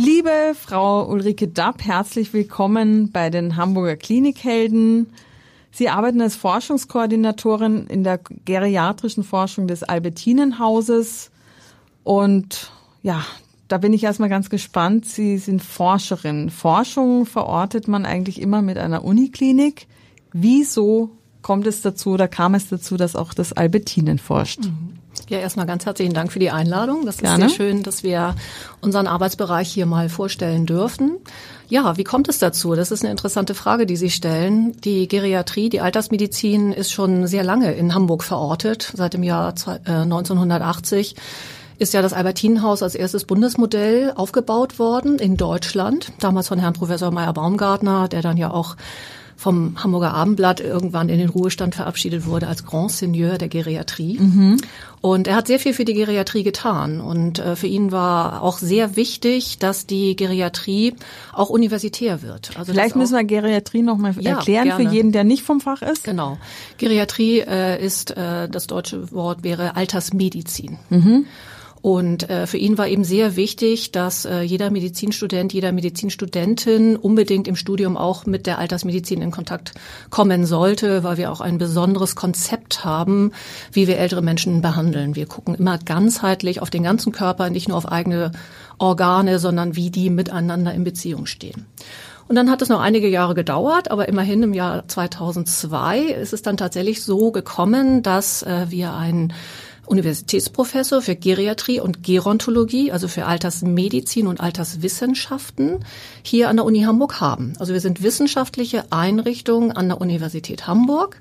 Liebe Frau Ulrike Dapp, herzlich willkommen bei den Hamburger Klinikhelden. Sie arbeiten als Forschungskoordinatorin in der geriatrischen Forschung des Albertinenhauses und ja, da bin ich erstmal ganz gespannt. Sie sind Forscherin. Forschung verortet man eigentlich immer mit einer Uniklinik. Wieso kommt es dazu oder kam es dazu, dass auch das Albertinen forscht? Mhm. Ja, erstmal ganz herzlichen Dank für die Einladung. Das Gerne. ist sehr schön, dass wir unseren Arbeitsbereich hier mal vorstellen dürfen. Ja, wie kommt es dazu? Das ist eine interessante Frage, die Sie stellen. Die Geriatrie, die Altersmedizin ist schon sehr lange in Hamburg verortet, seit dem Jahr 1980 äh, ist ja das Albertinenhaus als erstes Bundesmodell aufgebaut worden in Deutschland, damals von Herrn Professor Meyer Baumgartner, der dann ja auch vom Hamburger Abendblatt irgendwann in den Ruhestand verabschiedet wurde als Grand Seigneur der Geriatrie. Mhm. Und er hat sehr viel für die Geriatrie getan. Und äh, für ihn war auch sehr wichtig, dass die Geriatrie auch universitär wird. Also Vielleicht müssen wir Geriatrie noch mal ja, erklären gerne. für jeden, der nicht vom Fach ist. Genau. Geriatrie äh, ist, äh, das deutsche Wort wäre Altersmedizin. Mhm. Und äh, für ihn war eben sehr wichtig, dass äh, jeder Medizinstudent, jeder Medizinstudentin unbedingt im Studium auch mit der Altersmedizin in Kontakt kommen sollte, weil wir auch ein besonderes Konzept haben, wie wir ältere Menschen behandeln. Wir gucken immer ganzheitlich auf den ganzen Körper, nicht nur auf eigene Organe, sondern wie die miteinander in Beziehung stehen. Und dann hat es noch einige Jahre gedauert, aber immerhin im Jahr 2002 ist es dann tatsächlich so gekommen, dass äh, wir ein Universitätsprofessor für Geriatrie und Gerontologie, also für Altersmedizin und Alterswissenschaften, hier an der Uni Hamburg haben. Also wir sind wissenschaftliche Einrichtung an der Universität Hamburg.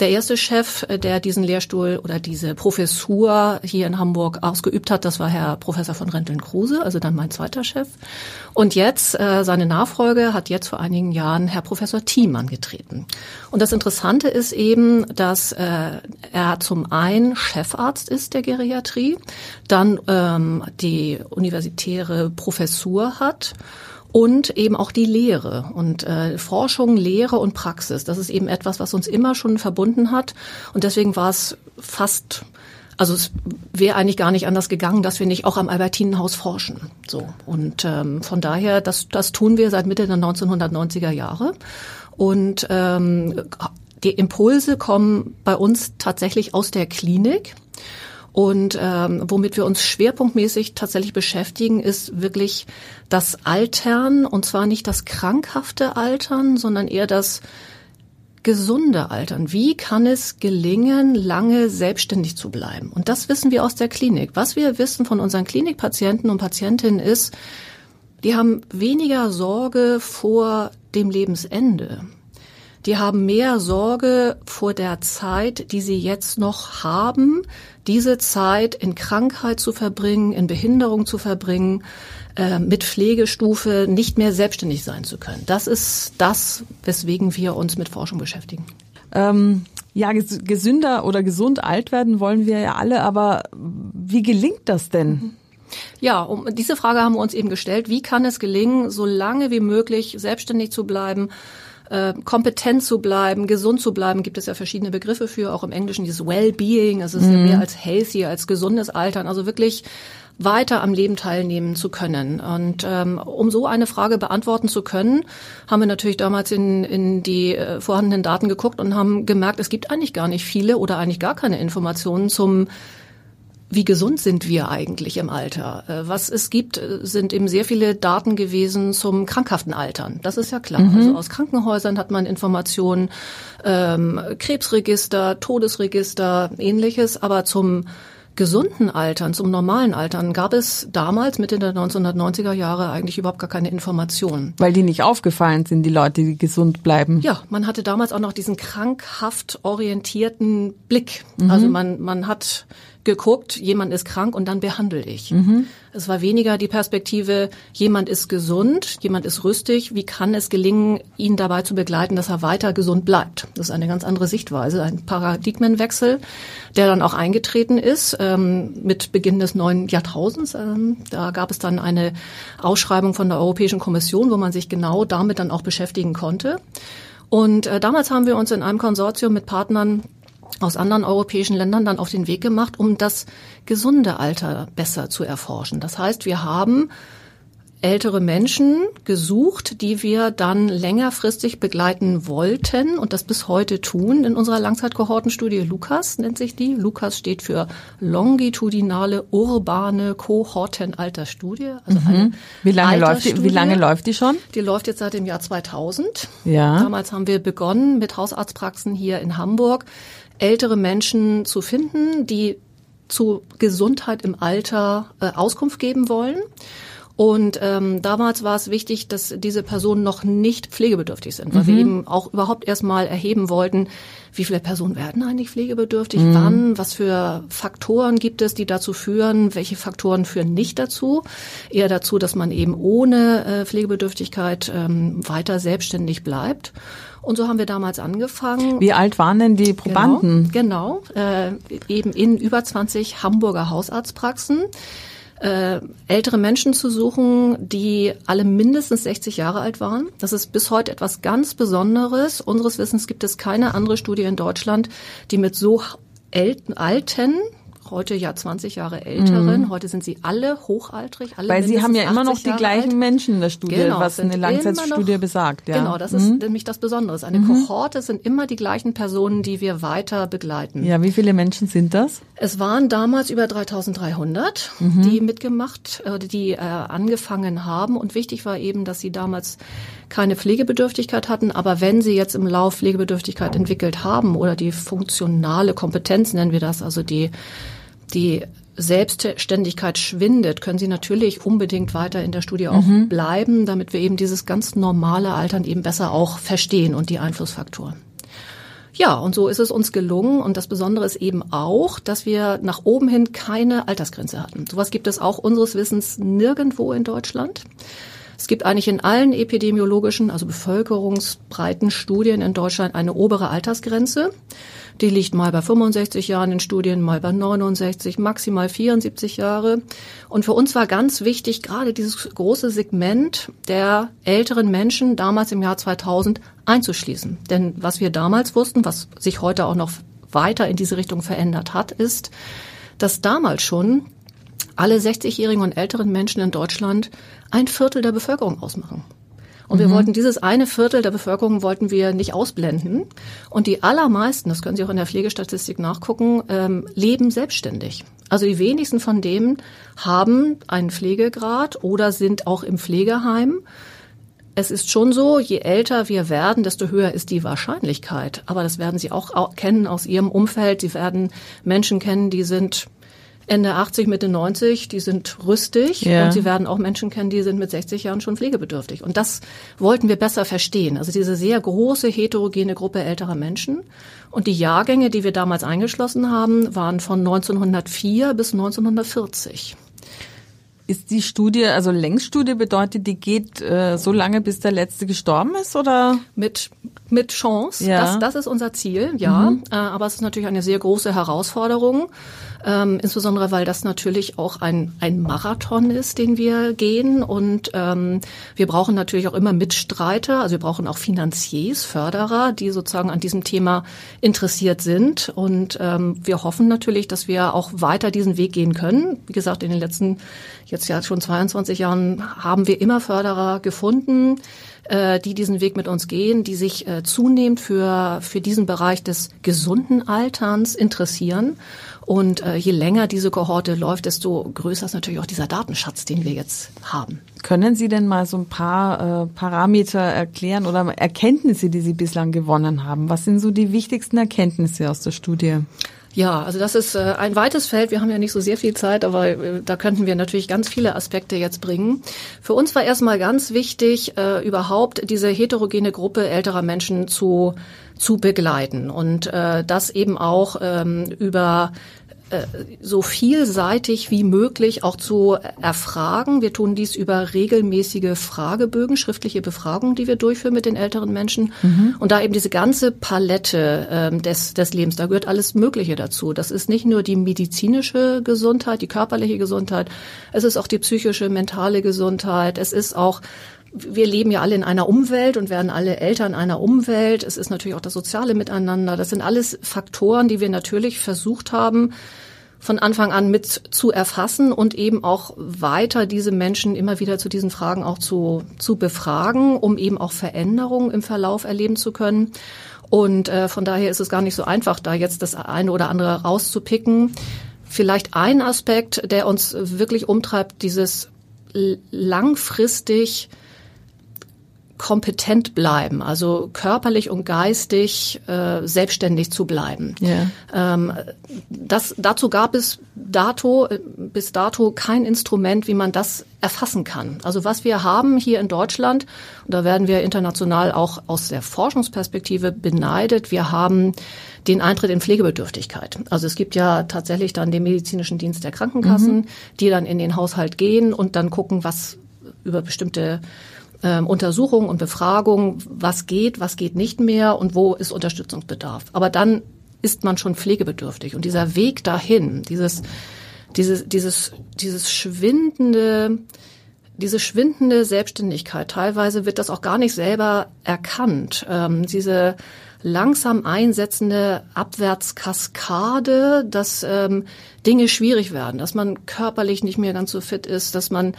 Der erste Chef, äh, der diesen Lehrstuhl oder diese Professur hier in Hamburg ausgeübt hat, das war Herr Professor von Renteln-Kruse, also dann mein zweiter Chef. Und jetzt, äh, seine Nachfolge hat jetzt vor einigen Jahren Herr Professor Thiem angetreten. Und das Interessante ist eben, dass äh, er zum einen Chefarzt ist der Geriatrie, dann ähm, die universitäre Professur hat und eben auch die Lehre und äh, Forschung, Lehre und Praxis. Das ist eben etwas, was uns immer schon verbunden hat und deswegen war es fast also es wäre eigentlich gar nicht anders gegangen, dass wir nicht auch am Albertinenhaus forschen. So und ähm, von daher, das das tun wir seit Mitte der 1990er Jahre und ähm, die Impulse kommen bei uns tatsächlich aus der Klinik. Und ähm, womit wir uns schwerpunktmäßig tatsächlich beschäftigen, ist wirklich das Altern und zwar nicht das krankhafte Altern, sondern eher das gesunde Altern. Wie kann es gelingen, lange selbstständig zu bleiben? Und das wissen wir aus der Klinik. Was wir wissen von unseren Klinikpatienten und Patientinnen ist, die haben weniger Sorge vor dem Lebensende die haben mehr Sorge vor der Zeit, die sie jetzt noch haben, diese Zeit in Krankheit zu verbringen, in Behinderung zu verbringen, äh, mit Pflegestufe nicht mehr selbstständig sein zu können. Das ist das, weswegen wir uns mit Forschung beschäftigen. Ähm, ja, gesünder oder gesund alt werden wollen wir ja alle, aber wie gelingt das denn? Mhm. Ja, um diese Frage haben wir uns eben gestellt. Wie kann es gelingen, so lange wie möglich selbstständig zu bleiben, äh, kompetent zu bleiben, gesund zu bleiben, gibt es ja verschiedene Begriffe für, auch im Englischen dieses Well-Being, also es ist mhm. ja mehr als healthy, als gesundes Altern, also wirklich weiter am Leben teilnehmen zu können. Und ähm, um so eine Frage beantworten zu können, haben wir natürlich damals in, in die äh, vorhandenen Daten geguckt und haben gemerkt, es gibt eigentlich gar nicht viele oder eigentlich gar keine Informationen zum wie gesund sind wir eigentlich im Alter? Äh, was es gibt, äh, sind eben sehr viele Daten gewesen zum krankhaften Altern. Das ist ja klar. Mhm. Also aus Krankenhäusern hat man Informationen, ähm, Krebsregister, Todesregister, ähnliches, aber zum gesunden Altern, zum normalen Altern gab es damals, Mitte der 1990er Jahre, eigentlich überhaupt gar keine Informationen. Weil die nicht aufgefallen sind, die Leute, die gesund bleiben. Ja, man hatte damals auch noch diesen krankhaft orientierten Blick. Mhm. Also man, man hat geguckt, jemand ist krank und dann behandle ich. Mhm. Es war weniger die Perspektive, jemand ist gesund, jemand ist rüstig, wie kann es gelingen, ihn dabei zu begleiten, dass er weiter gesund bleibt. Das ist eine ganz andere Sichtweise, ein Paradigmenwechsel, der dann auch eingetreten ist ähm, mit Beginn des neuen Jahrtausends. Ähm, da gab es dann eine Ausschreibung von der Europäischen Kommission, wo man sich genau damit dann auch beschäftigen konnte. Und äh, damals haben wir uns in einem Konsortium mit Partnern aus anderen europäischen Ländern dann auf den Weg gemacht, um das gesunde Alter besser zu erforschen. Das heißt, wir haben ältere Menschen gesucht, die wir dann längerfristig begleiten wollten und das bis heute tun in unserer Langzeitkohortenstudie Lukas nennt sich die. Lukas steht für longitudinale urbane Kohortenalterstudie. Also mhm. wie lange läuft die, wie lange läuft die schon? Die läuft jetzt seit dem Jahr 2000. Ja. Damals haben wir begonnen mit Hausarztpraxen hier in Hamburg ältere Menschen zu finden, die zu Gesundheit im Alter äh, Auskunft geben wollen. Und ähm, damals war es wichtig, dass diese Personen noch nicht pflegebedürftig sind, weil mhm. wir eben auch überhaupt erstmal erheben wollten, wie viele Personen werden eigentlich pflegebedürftig, mhm. wann, was für Faktoren gibt es, die dazu führen, welche Faktoren führen nicht dazu, eher dazu, dass man eben ohne äh, Pflegebedürftigkeit ähm, weiter selbstständig bleibt. Und so haben wir damals angefangen. Wie alt waren denn die Probanden? Genau, genau äh, eben in über 20 Hamburger Hausarztpraxen. Äh, ältere Menschen zu suchen, die alle mindestens 60 Jahre alt waren. Das ist bis heute etwas ganz Besonderes. Unseres Wissens gibt es keine andere Studie in Deutschland, die mit so alten heute ja 20 Jahre älteren. Mhm. Heute sind sie alle hochaltrig. Alle Weil sie haben ja immer noch die Jahre gleichen alt. Menschen in der Studie, genau, was eine Langzeitstudie noch, besagt. Ja. Genau, das mhm. ist nämlich das Besondere. Eine mhm. Kohorte sind immer die gleichen Personen, die wir weiter begleiten. Ja, wie viele Menschen sind das? Es waren damals über 3300, mhm. die mitgemacht, äh, die äh, angefangen haben. Und wichtig war eben, dass sie damals keine Pflegebedürftigkeit hatten, aber wenn sie jetzt im Lauf Pflegebedürftigkeit entwickelt haben oder die funktionale Kompetenz nennen wir das, also die die Selbstständigkeit schwindet, können sie natürlich unbedingt weiter in der Studie auch mhm. bleiben, damit wir eben dieses ganz normale Altern eben besser auch verstehen und die Einflussfaktoren. Ja, und so ist es uns gelungen. Und das Besondere ist eben auch, dass wir nach oben hin keine Altersgrenze hatten. Sowas gibt es auch unseres Wissens nirgendwo in Deutschland. Es gibt eigentlich in allen epidemiologischen, also bevölkerungsbreiten Studien in Deutschland eine obere Altersgrenze. Die liegt mal bei 65 Jahren in Studien, mal bei 69, maximal 74 Jahre. Und für uns war ganz wichtig, gerade dieses große Segment der älteren Menschen damals im Jahr 2000 einzuschließen. Denn was wir damals wussten, was sich heute auch noch weiter in diese Richtung verändert hat, ist, dass damals schon alle 60-jährigen und älteren Menschen in Deutschland ein Viertel der Bevölkerung ausmachen. Und wir mhm. wollten dieses eine Viertel der Bevölkerung wollten wir nicht ausblenden. Und die allermeisten, das können Sie auch in der Pflegestatistik nachgucken, ähm, leben selbstständig. Also die wenigsten von denen haben einen Pflegegrad oder sind auch im Pflegeheim. Es ist schon so, je älter wir werden, desto höher ist die Wahrscheinlichkeit. Aber das werden Sie auch kennen aus Ihrem Umfeld. Sie werden Menschen kennen, die sind Ende 80, Mitte 90, die sind rüstig ja. und sie werden auch Menschen kennen, die sind mit 60 Jahren schon pflegebedürftig. Und das wollten wir besser verstehen. Also diese sehr große heterogene Gruppe älterer Menschen. Und die Jahrgänge, die wir damals eingeschlossen haben, waren von 1904 bis 1940. Ist die Studie, also Längsstudie bedeutet, die geht äh, so lange, bis der letzte gestorben ist, oder? Mit mit Chance. Ja. Das, das ist unser Ziel, ja. Mhm. Äh, aber es ist natürlich eine sehr große Herausforderung ähm, insbesondere weil das natürlich auch ein, ein Marathon ist, den wir gehen. Und ähm, wir brauchen natürlich auch immer Mitstreiter, also wir brauchen auch Finanziers, Förderer, die sozusagen an diesem Thema interessiert sind. Und ähm, wir hoffen natürlich, dass wir auch weiter diesen Weg gehen können. Wie gesagt, in den letzten jetzt ja schon 22 Jahren haben wir immer Förderer gefunden, äh, die diesen Weg mit uns gehen, die sich äh, zunehmend für, für diesen Bereich des gesunden Alterns interessieren und äh, je länger diese Kohorte läuft, desto größer ist natürlich auch dieser Datenschatz, den wir jetzt haben. Können Sie denn mal so ein paar äh, Parameter erklären oder Erkenntnisse, die Sie bislang gewonnen haben? Was sind so die wichtigsten Erkenntnisse aus der Studie? Ja, also das ist äh, ein weites Feld. Wir haben ja nicht so sehr viel Zeit, aber äh, da könnten wir natürlich ganz viele Aspekte jetzt bringen. Für uns war erstmal ganz wichtig, äh, überhaupt diese heterogene Gruppe älterer Menschen zu zu begleiten und das eben auch ähm, über so vielseitig wie möglich auch zu erfragen. Wir tun dies über regelmäßige Fragebögen, schriftliche Befragungen, die wir durchführen mit den älteren Menschen. Mhm. Und da eben diese ganze Palette ähm, des, des Lebens, da gehört alles Mögliche dazu. Das ist nicht nur die medizinische Gesundheit, die körperliche Gesundheit, es ist auch die psychische, mentale Gesundheit, es ist auch wir leben ja alle in einer Umwelt und werden alle Eltern einer Umwelt. Es ist natürlich auch das soziale Miteinander. Das sind alles Faktoren, die wir natürlich versucht haben, von Anfang an mit zu erfassen und eben auch weiter diese Menschen immer wieder zu diesen Fragen auch zu, zu befragen, um eben auch Veränderungen im Verlauf erleben zu können. Und äh, von daher ist es gar nicht so einfach, da jetzt das eine oder andere rauszupicken. Vielleicht ein Aspekt, der uns wirklich umtreibt, dieses langfristig kompetent bleiben, also körperlich und geistig äh, selbstständig zu bleiben. Yeah. Ähm, das, dazu gab es dato, bis dato kein Instrument, wie man das erfassen kann. Also was wir haben hier in Deutschland, und da werden wir international auch aus der Forschungsperspektive beneidet, wir haben den Eintritt in Pflegebedürftigkeit. Also es gibt ja tatsächlich dann den medizinischen Dienst der Krankenkassen, mhm. die dann in den Haushalt gehen und dann gucken, was über bestimmte ähm, Untersuchungen und Befragungen, was geht, was geht nicht mehr und wo ist Unterstützungsbedarf. Aber dann ist man schon pflegebedürftig. Und dieser Weg dahin, dieses, dieses, dieses, dieses schwindende, diese schwindende Selbstständigkeit, teilweise wird das auch gar nicht selber erkannt. Ähm, diese langsam einsetzende Abwärtskaskade, dass ähm, Dinge schwierig werden, dass man körperlich nicht mehr ganz so fit ist, dass man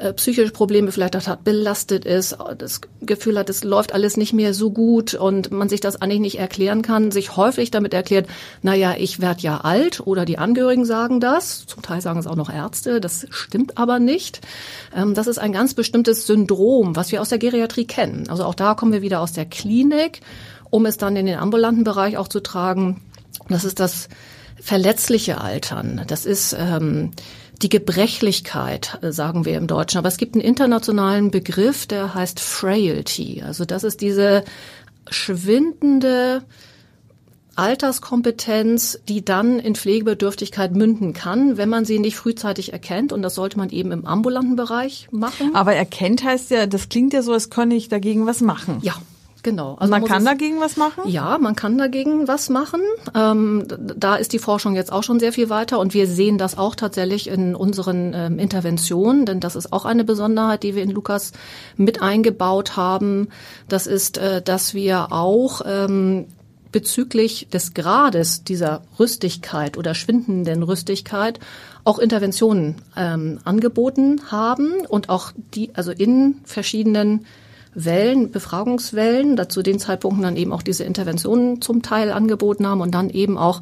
äh, psychische Probleme vielleicht hat, belastet ist, das Gefühl hat, es läuft alles nicht mehr so gut und man sich das eigentlich nicht erklären kann, sich häufig damit erklärt, naja, ich werde ja alt oder die Angehörigen sagen das, zum Teil sagen es auch noch Ärzte, das stimmt aber nicht. Ähm, das ist ein ganz bestimmtes Syndrom, was wir aus der Geriatrie kennen. Also auch da kommen wir wieder aus der Klinik, um es dann in den ambulanten Bereich auch zu tragen. Das ist das verletzliche Altern. Das ist ähm, die Gebrechlichkeit, äh, sagen wir im Deutschen. Aber es gibt einen internationalen Begriff, der heißt Frailty. Also das ist diese schwindende Alterskompetenz, die dann in Pflegebedürftigkeit münden kann, wenn man sie nicht frühzeitig erkennt. Und das sollte man eben im ambulanten Bereich machen. Aber erkennt heißt ja, das klingt ja so, als könne ich dagegen was machen. Ja, Genau. Also man kann es, dagegen was machen? Ja, man kann dagegen was machen. Ähm, da ist die Forschung jetzt auch schon sehr viel weiter und wir sehen das auch tatsächlich in unseren ähm, Interventionen, denn das ist auch eine Besonderheit, die wir in Lukas mit eingebaut haben. Das ist, äh, dass wir auch ähm, bezüglich des Grades dieser Rüstigkeit oder schwindenden Rüstigkeit auch Interventionen ähm, angeboten haben und auch die, also in verschiedenen Wellen, Befragungswellen, dazu den Zeitpunkten dann eben auch diese Interventionen zum Teil angeboten haben und dann eben auch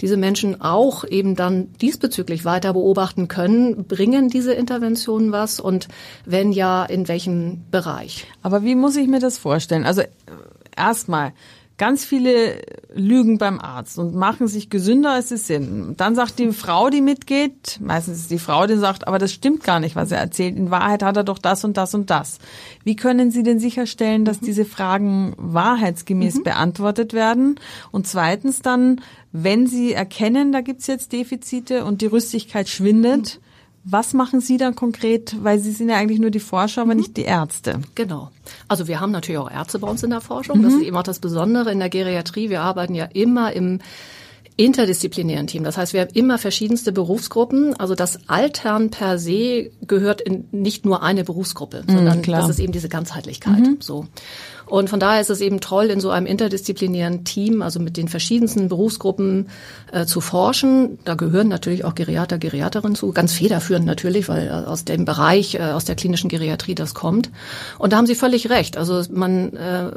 diese Menschen auch eben dann diesbezüglich weiter beobachten können, bringen diese Interventionen was und wenn ja, in welchem Bereich. Aber wie muss ich mir das vorstellen? Also erstmal, ganz viele lügen beim Arzt und machen sich gesünder, als sie sind. Dann sagt die Frau, die mitgeht, meistens ist die Frau, die sagt, aber das stimmt gar nicht, was er erzählt. In Wahrheit hat er doch das und das und das. Wie können Sie denn sicherstellen, dass mhm. diese Fragen wahrheitsgemäß mhm. beantwortet werden? Und zweitens dann, wenn Sie erkennen, da gibt's jetzt Defizite und die Rüstigkeit schwindet, mhm was machen Sie dann konkret? Weil Sie sind ja eigentlich nur die Forscher, aber mhm. nicht die Ärzte. Genau. Also wir haben natürlich auch Ärzte bei uns in der Forschung. Mhm. Das ist eben auch das Besondere in der Geriatrie. Wir arbeiten ja immer im interdisziplinären Team. Das heißt, wir haben immer verschiedenste Berufsgruppen. Also das Altern per se gehört in nicht nur eine Berufsgruppe, mhm, sondern klar. das ist eben diese Ganzheitlichkeit. Mhm. So. Und von daher ist es eben toll, in so einem interdisziplinären Team, also mit den verschiedensten Berufsgruppen äh, zu forschen. Da gehören natürlich auch Geriater, Geriaterinnen zu, ganz federführend natürlich, weil äh, aus dem Bereich, äh, aus der klinischen Geriatrie das kommt. Und da haben Sie völlig recht. Also man äh,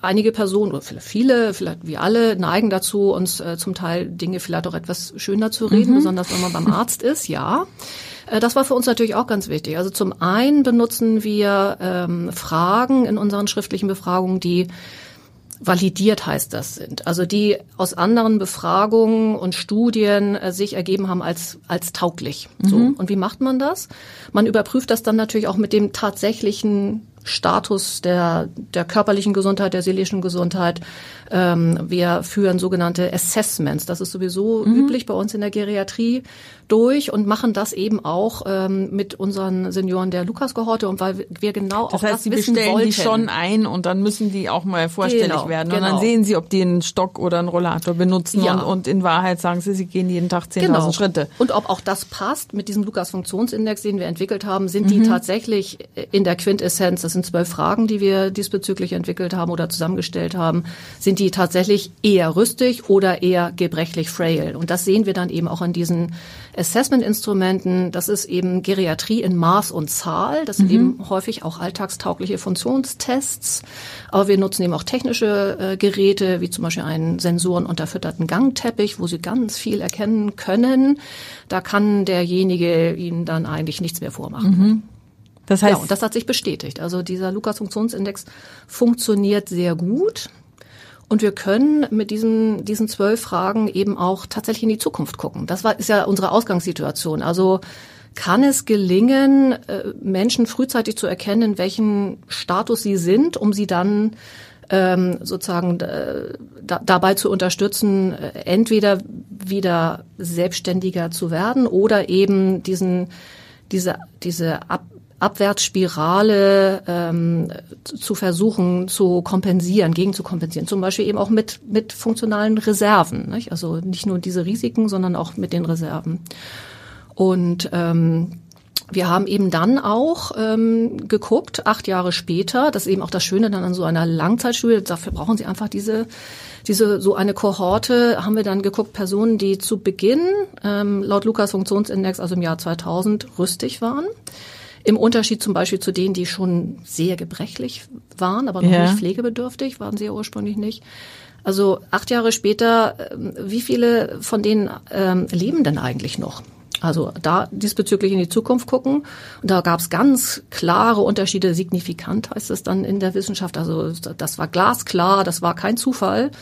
einige Personen oder vielleicht viele, vielleicht wie alle, neigen dazu, uns äh, zum Teil Dinge vielleicht auch etwas schöner zu reden, mhm. besonders wenn man beim Arzt ist, ja. Äh, das war für uns natürlich auch ganz wichtig. Also zum einen benutzen wir ähm, Fragen in unseren schriftlichen Befragungen, die validiert heißt das sind. Also die aus anderen Befragungen und Studien äh, sich ergeben haben als, als tauglich. Mhm. So. Und wie macht man das? Man überprüft das dann natürlich auch mit dem tatsächlichen Status der, der körperlichen Gesundheit, der seelischen Gesundheit. Ähm, wir führen sogenannte Assessments. Das ist sowieso mhm. üblich bei uns in der Geriatrie durch und machen das eben auch ähm, mit unseren Senioren der Lukas-Kohorte und weil wir genau das auch heißt, das sie wissen bestellen wollten. die schon ein und dann müssen die auch mal vorstellig Genau, werden und genau. dann sehen sie, ob die einen Stock oder einen Rollator benutzen Ja. und, und in Wahrheit sagen sie, sie gehen jeden Tag 10.000 Genau. Schritte. Und ob auch das passt mit diesem Lukas-Funktionsindex, den wir entwickelt haben, sind Mhm. die tatsächlich in der Quintessenz, das sind zwölf Fragen, die wir diesbezüglich entwickelt haben oder zusammengestellt haben, sind die tatsächlich eher rüstig oder eher gebrechlich frail. Und das sehen wir dann eben auch an diesen Assessment-Instrumenten. Das ist eben Geriatrie in Maß und Zahl. Das sind eben häufig auch alltagstaugliche Funktionstests. Aber wir nutzen eben auch technische äh, Geräte, wie zum Beispiel einen sensorenunterfütterten Gangteppich, wo Sie ganz viel erkennen können. Da kann derjenige Ihnen dann eigentlich nichts mehr vormachen. Das heißt, Ja, und das hat sich bestätigt. Also dieser Lukas-Funktionsindex funktioniert sehr gut. Und wir können mit diesen, diesen zwölf Fragen eben auch tatsächlich in die Zukunft gucken. Das war, ist ja unsere Ausgangssituation. Also kann es gelingen, äh, Menschen frühzeitig zu erkennen, in welchem Status sie sind, um sie dann ähm, sozusagen äh, da, dabei zu unterstützen, äh, entweder wieder selbstständiger zu werden oder eben diesen diese diese Ab Abwärtsspirale ähm, zu- versuchen zu kompensieren, gegen zu kompensieren. Zum Beispiel eben auch mit, mit funktionalen Reserven. Nicht? Also nicht nur diese Risiken, sondern auch mit den Reserven. Und ähm, wir haben eben dann auch ähm, geguckt, acht Jahre später, das ist eben auch das Schöne dann an so einer Langzeitstudie, dafür brauchen Sie einfach diese, diese so eine Kohorte, haben wir dann geguckt, Personen, die zu Beginn ähm, laut Lukas Funktionsindex, also im Jahr 2000, rüstig waren. Im Unterschied zum Beispiel zu denen, die schon sehr gebrechlich waren, aber noch Ja. nicht pflegebedürftig, waren sie ja ursprünglich nicht. Also acht Jahre später, ähm, wie viele von denen ähm, leben denn eigentlich noch? Also da diesbezüglich in die Zukunft gucken. Und da gab es ganz klare Unterschiede, signifikant heißt es dann in der Wissenschaft. Also das war glasklar, das war kein Zufall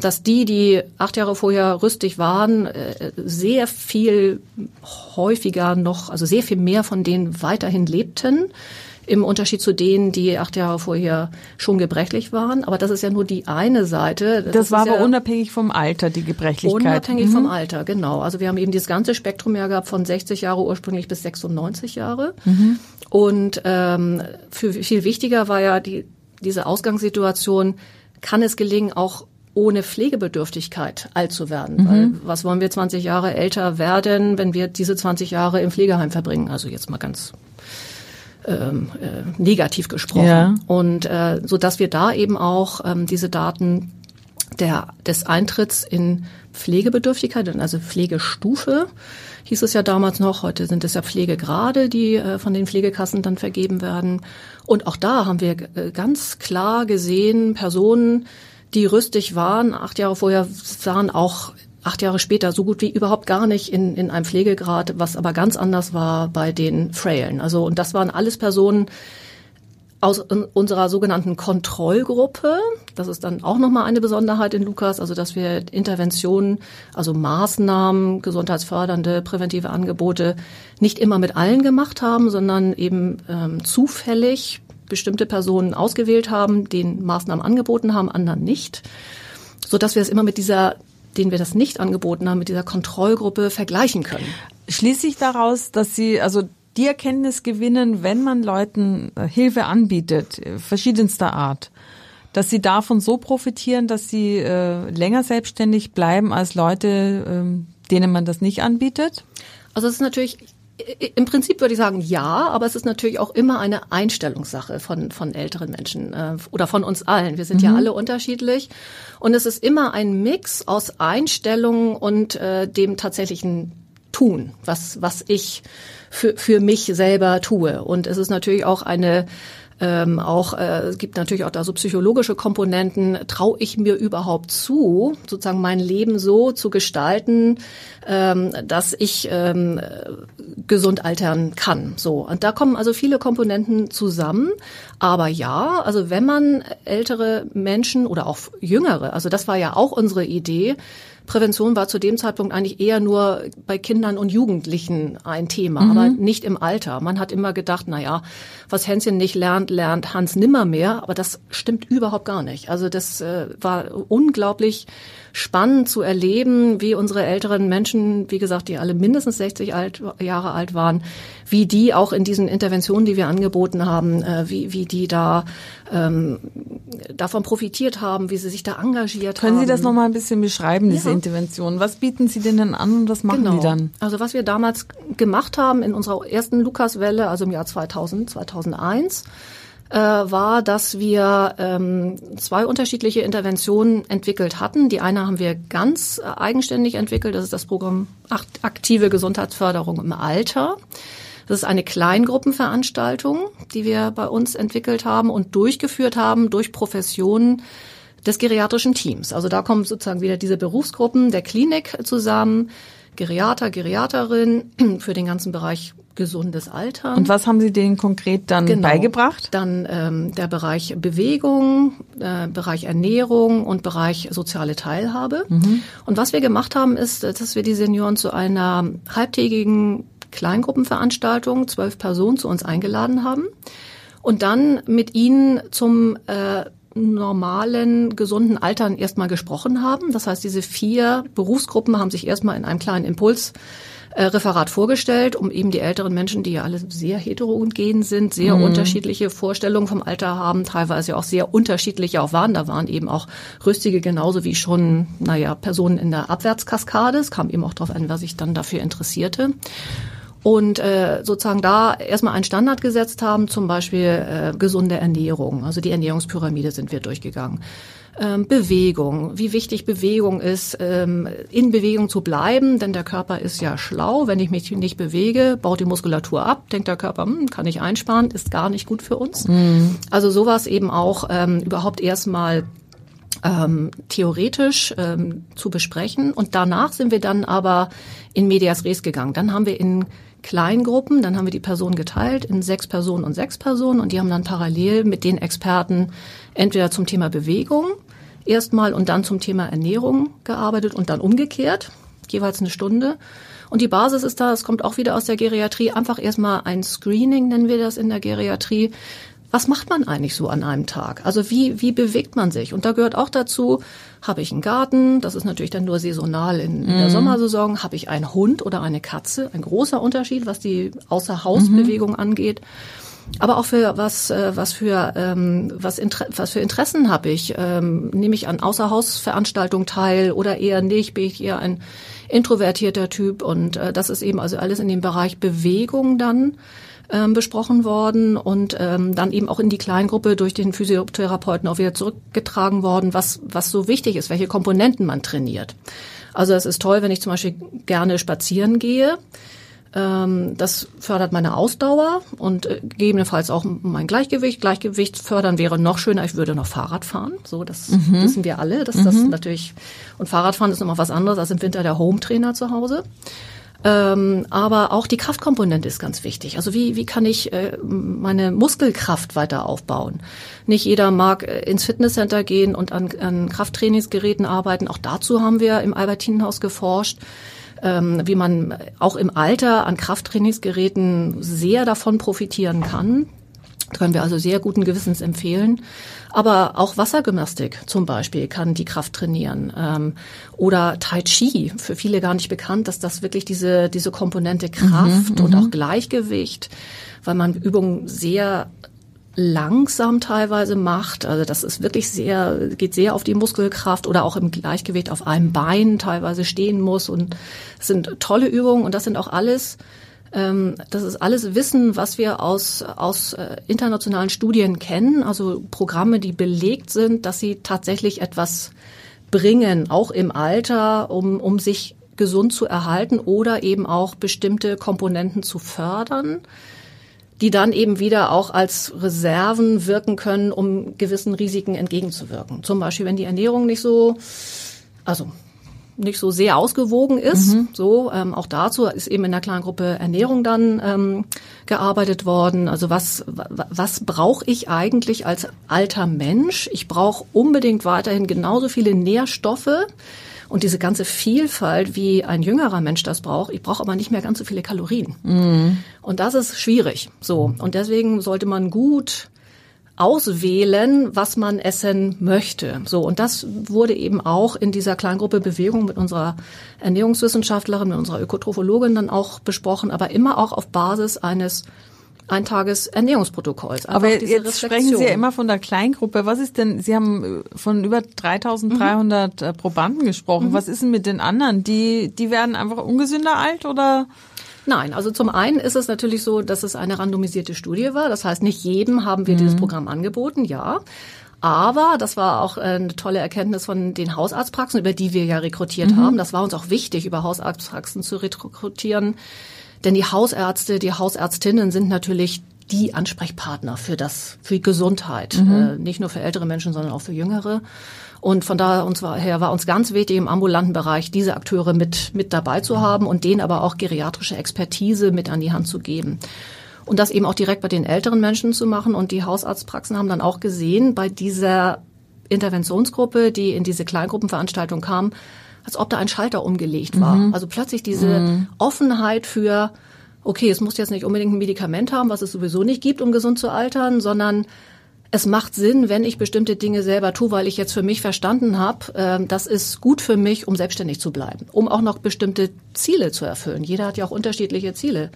dass die, die acht Jahre vorher rüstig waren, äh, sehr viel häufiger noch, also sehr viel mehr von denen weiterhin lebten. Im Unterschied zu denen, die acht Jahre vorher schon gebrechlich waren. Aber das ist ja nur die eine Seite. das, war ist aber ja unabhängig vom Alter, die Gebrechlichkeit. Unabhängig Mhm. vom Alter, genau. Also wir haben eben dieses ganze Spektrum ja gehabt von 60 Jahre ursprünglich bis 96 Jahre. Mhm. Und ähm, für viel wichtiger war ja die, diese Ausgangssituation, kann es gelingen, auch ohne Pflegebedürftigkeit alt zu werden. Mhm. Weil was wollen wir 20 Jahre älter werden, wenn wir diese 20 Jahre im Pflegeheim verbringen? Also jetzt mal ganz ähm, äh, negativ gesprochen. Ja. Und äh, so dass wir da eben auch ähm, diese Daten der, des Eintritts in Pflegebedürftigkeit, also Pflegestufe, hieß es ja damals noch. Heute sind es ja Pflegegrade, die äh, von den Pflegekassen dann vergeben werden. Und auch da haben wir äh, ganz klar gesehen, Personen, die rüstig waren, acht Jahre vorher sahen auch acht Jahre später so gut wie überhaupt gar nicht in, in einem Pflegegrad, was aber ganz anders war bei den Frailen. Also, und das waren alles Personen, aus un- unserer sogenannten Kontrollgruppe. Das ist dann auch nochmal eine Besonderheit in Lukas, also dass wir Interventionen, also Maßnahmen, gesundheitsfördernde, präventive Angebote nicht immer mit allen gemacht haben, sondern eben ähm, zufällig bestimmte Personen ausgewählt haben, den Maßnahmen angeboten haben, anderen nicht, so dass wir es immer mit dieser denen wir das nicht angeboten haben, mit dieser Kontrollgruppe vergleichen können. Schließe ich daraus, dass Sie also die Erkenntnis gewinnen, wenn man Leuten äh, Hilfe anbietet, äh, verschiedenster Art, dass sie davon so profitieren, dass sie äh, länger selbstständig bleiben als Leute, ähm, denen man das nicht anbietet? Also es ist natürlich, im Prinzip würde ich sagen ja, aber es ist natürlich auch immer eine Einstellungssache von, von älteren Menschen äh, oder von uns allen. Wir sind ja alle unterschiedlich und es ist immer ein Mix aus Einstellung und äh, dem tatsächlichen Tun, was, was ich für, für mich selber tue. Und es ist natürlich auch eine ähm, auch äh, es gibt natürlich auch da so psychologische Komponenten. Traue ich mir überhaupt zu, sozusagen mein Leben so zu gestalten, ähm, dass ich ähm, gesund altern kann? So und da kommen also viele Komponenten zusammen. Aber ja, also wenn man ältere Menschen oder auch jüngere, also das war ja auch unsere Idee, Prävention war zu dem Zeitpunkt eigentlich eher nur bei Kindern und Jugendlichen ein Thema, mhm. aber nicht im Alter. Man hat immer gedacht, na ja, was Hänschen nicht lernt, lernt Hans nimmer mehr, aber das stimmt überhaupt gar nicht. Also das äh, war unglaublich spannend zu erleben, wie unsere älteren Menschen, wie gesagt, die alle mindestens 60 alt, Jahre alt waren, wie die auch in diesen Interventionen, die wir angeboten haben, äh, wie, wie die da ähm, davon profitiert haben, wie sie sich da engagiert Können haben. Sie das nochmal ein bisschen beschreiben, diese ja. Intervention? Was bieten Sie denn dann an und was machen genau. die dann? Also was wir damals gemacht haben in unserer ersten Lukaswelle, also im Jahr 2000, 2001, äh, war, dass wir ähm, zwei unterschiedliche Interventionen entwickelt hatten. Die eine haben wir ganz eigenständig entwickelt, das ist das Programm Aktive Gesundheitsförderung im Alter. Das ist eine Kleingruppenveranstaltung, die wir bei uns entwickelt haben und durchgeführt haben durch Professionen des geriatrischen Teams. Also da kommen sozusagen wieder diese Berufsgruppen der Klinik zusammen, Geriater, Geriaterin für den ganzen Bereich gesundes Altern. Und was haben Sie denen konkret dann genau. beigebracht? Dann ähm, der Bereich Bewegung, äh, Bereich Ernährung und Bereich soziale Teilhabe. Mhm. Und was wir gemacht haben, ist, dass wir die Senioren zu einer halbtägigen Kleingruppenveranstaltung, zwölf Personen zu uns eingeladen haben und dann mit ihnen zum äh, normalen, gesunden Altern erstmal gesprochen haben. Das heißt, diese vier Berufsgruppen haben sich erstmal in einem kleinen Impuls äh, Referat vorgestellt, um eben die älteren Menschen, die ja alle sehr heterogen sind, sehr mhm. unterschiedliche Vorstellungen vom Alter haben, teilweise auch sehr unterschiedlich auch waren. Da waren eben auch Rüstige genauso wie schon, naja, Personen in der Abwärtskaskade. Es kam eben auch darauf an, wer sich dann dafür interessierte und äh, sozusagen da erstmal einen Standard gesetzt haben, zum Beispiel äh, gesunde Ernährung. Also die Ernährungspyramide sind wir durchgegangen. Ähm, Bewegung, wie wichtig Bewegung ist, ähm, in Bewegung zu bleiben, denn der Körper ist ja schlau. Wenn ich mich nicht bewege, baut die Muskulatur ab, denkt der Körper, hm, kann ich einsparen, ist gar nicht gut für uns. Mhm. Also sowas eben auch ähm, überhaupt erstmal ähm, theoretisch ähm, zu besprechen. Und danach sind wir dann aber in Medias Res gegangen. Dann haben wir in Kleingruppen, dann haben wir die Personen geteilt in sechs Personen und sechs Personen und die haben dann parallel mit den Experten entweder zum Thema Bewegung erstmal und dann zum Thema Ernährung gearbeitet und dann umgekehrt, jeweils eine Stunde. Und die Basis ist da, es kommt auch wieder aus der Geriatrie, einfach erstmal ein Screening, nennen wir das in der Geriatrie, was macht man eigentlich so an einem Tag? Also wie, wie bewegt man sich? Und da gehört auch dazu, habe ich einen Garten, das ist natürlich dann nur saisonal in, in der mhm. Sommersaison, habe ich einen Hund oder eine Katze, ein großer Unterschied, was die Außerhausbewegung mhm. angeht. Aber auch für was, äh, was für ähm, was, Inter was für Interessen habe ich? Ähm, nehme ich an Außerhausveranstaltungen teil oder eher nicht? Bin ich eher ein introvertierter Typ? Und äh, das ist eben also alles in dem Bereich Bewegung dann ähm, besprochen worden und ähm, dann eben auch in die Kleingruppe durch den Physiotherapeuten auch wieder zurückgetragen worden, was, was so wichtig ist, welche Komponenten man trainiert. Also es ist toll, wenn ich zum Beispiel gerne spazieren gehe. Ähm, das fördert meine Ausdauer und äh, gegebenenfalls auch mein Gleichgewicht. Gleichgewicht fördern wäre noch schöner, ich würde noch Fahrrad fahren. So, das mhm. wissen wir alle. Dass mhm. das natürlich und Fahrradfahren ist immer was anderes als im Winter der Home-Trainer zu Hause. Ähm, aber auch die Kraftkomponente ist ganz wichtig. Also wie, wie kann ich äh, meine Muskelkraft weiter aufbauen? Nicht jeder mag äh, ins Fitnesscenter gehen und an, an Krafttrainingsgeräten arbeiten. Auch dazu haben wir im Albertinenhaus geforscht ähm, wie man auch im Alter an Krafttrainingsgeräten sehr davon profitieren kann. Können wir also sehr guten Gewissens empfehlen. Aber auch Wassergymnastik zum Beispiel kann die Kraft trainieren. Ähm, oder Tai Chi, für viele gar nicht bekannt, dass das wirklich diese, diese Komponente Kraft mhm, und mhm. auch Gleichgewicht, weil man Übungen sehr langsam teilweise macht. Also das ist wirklich sehr, geht sehr auf die Muskelkraft oder auch im Gleichgewicht auf einem Bein teilweise stehen muss. Und es sind tolle Übungen und das sind auch alles das ist alles Wissen, was wir aus, aus äh, internationalen Studien kennen, also Programme, die belegt sind, dass sie tatsächlich etwas bringen, auch im Alter, um, um sich gesund zu erhalten oder eben auch bestimmte Komponenten zu fördern, die dann eben wieder auch als Reserven wirken können, um gewissen Risiken entgegenzuwirken. Zum Beispiel, wenn die Ernährung nicht so, also nicht so sehr ausgewogen ist. Mhm. So ähm, auch dazu ist eben in der kleinen Gruppe Ernährung dann ähm, gearbeitet worden. Also was was brauche ich eigentlich als alter Mensch? Ich brauche unbedingt weiterhin genauso viele Nährstoffe und diese ganze Vielfalt, wie ein jüngerer Mensch das braucht, ich brauche aber nicht mehr ganz so viele Kalorien. Mhm. Und das ist schwierig. So. Und deswegen sollte man gut auswählen, was man essen möchte. So und das wurde eben auch in dieser Kleingruppe Bewegung mit unserer Ernährungswissenschaftlerin, mit unserer Ökotrophologin dann auch besprochen, aber immer auch auf Basis eines Eintages-Ernährungsprotokolls. Aber jetzt sprechen Sie ja immer von der Kleingruppe. Was ist denn, Sie haben äh, von über 3300 mhm. Äh, Probanden gesprochen. Mhm. Was ist denn mit den anderen? Die, die werden einfach ungesünder alt oder? Nein, also zum einen ist es natürlich so, dass es eine randomisierte Studie war. Das heißt, nicht jedem haben wir mhm. dieses Programm angeboten, ja. Aber das war auch eine tolle Erkenntnis von den Hausarztpraxen, über die wir ja rekrutiert mhm. haben. Das war uns auch wichtig, über Hausarztpraxen zu rekrutieren denn die Hausärzte, die Hausärztinnen sind natürlich die Ansprechpartner für das, für Gesundheit. Mhm. Äh, nicht nur für ältere Menschen, sondern auch für jüngere. Und von daher uns war, her war uns ganz wichtig, im ambulanten Bereich diese Akteure mit, mit dabei zu haben und denen aber auch geriatrische Expertise mit an die Hand zu geben. Und das eben auch direkt bei den älteren Menschen zu machen. Und die Hausarztpraxen haben dann auch gesehen, bei dieser Interventionsgruppe, die in diese Kleingruppenveranstaltung kam, als ob da ein Schalter umgelegt war. Mhm. Also plötzlich diese mhm. Offenheit für, okay, es muss jetzt nicht unbedingt ein Medikament haben, was es sowieso nicht gibt, um gesund zu altern, sondern es macht Sinn, wenn ich bestimmte Dinge selber tue, weil ich jetzt für mich verstanden habe, äh, das ist gut für mich, um selbstständig zu bleiben, um auch noch bestimmte Ziele zu erfüllen. Jeder hat ja auch unterschiedliche Ziele.